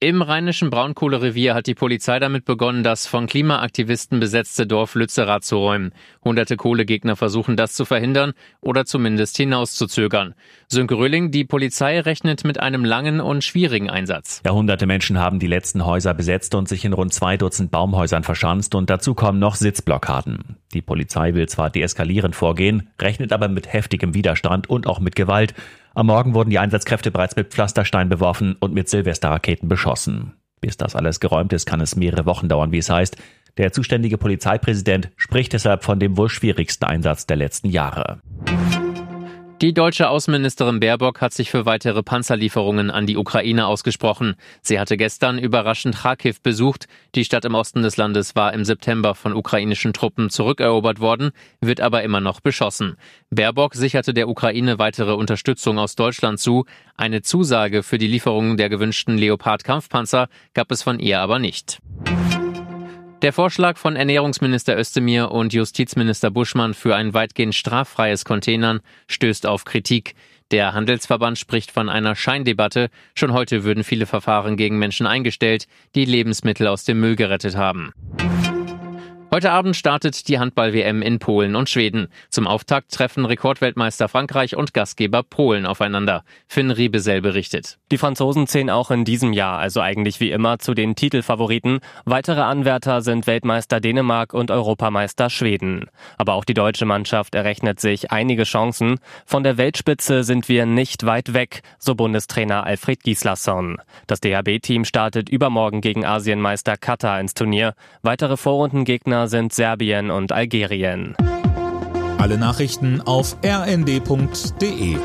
Im rheinischen Braunkohlerevier hat die Polizei damit begonnen, das von Klimaaktivisten besetzte Dorf Lützerath zu räumen. Hunderte Kohlegegner versuchen das zu verhindern oder zumindest hinauszuzögern. Sönke Röhling, die Polizei rechnet mit einem langen und schwierigen Einsatz. Jahrhunderte Menschen haben die letzten Häuser besetzt und sich in rund zwei Dutzend Baumhäusern verschanzt und dazu kommen noch Sitzblockaden. Die Polizei will zwar deeskalierend vorgehen, rechnet aber mit heftigem Widerstand und auch mit Gewalt. Am Morgen wurden die Einsatzkräfte bereits mit Pflasterstein beworfen und mit Silvesterraketen beschossen. Bis das alles geräumt ist, kann es mehrere Wochen dauern, wie es heißt. Der zuständige Polizeipräsident spricht deshalb von dem wohl schwierigsten Einsatz der letzten Jahre. Die deutsche Außenministerin Baerbock hat sich für weitere Panzerlieferungen an die Ukraine ausgesprochen. Sie hatte gestern überraschend Kharkiv besucht. Die Stadt im Osten des Landes war im September von ukrainischen Truppen zurückerobert worden, wird aber immer noch beschossen. Baerbock sicherte der Ukraine weitere Unterstützung aus Deutschland zu. Eine Zusage für die Lieferung der gewünschten Leopard-Kampfpanzer gab es von ihr aber nicht. Der Vorschlag von Ernährungsminister Özdemir und Justizminister Buschmann für ein weitgehend straffreies Containern stößt auf Kritik. Der Handelsverband spricht von einer Scheindebatte. Schon heute würden viele Verfahren gegen Menschen eingestellt, die Lebensmittel aus dem Müll gerettet haben. Heute Abend startet die Handball-WM in Polen und Schweden. Zum Auftakt treffen Rekordweltmeister Frankreich und Gastgeber Polen aufeinander. Finn Riebesell berichtet. Die Franzosen zählen auch in diesem Jahr, also eigentlich wie immer, zu den Titelfavoriten. Weitere Anwärter sind Weltmeister Dänemark und Europameister Schweden. Aber auch die deutsche Mannschaft errechnet sich einige Chancen. Von der Weltspitze sind wir nicht weit weg, so Bundestrainer Alfred Gislason. Das DHB-Team startet übermorgen gegen Asienmeister Katar ins Turnier. Weitere Vorrundengegner Gegner sind Serbien und Algerien. Alle Nachrichten auf rnd.de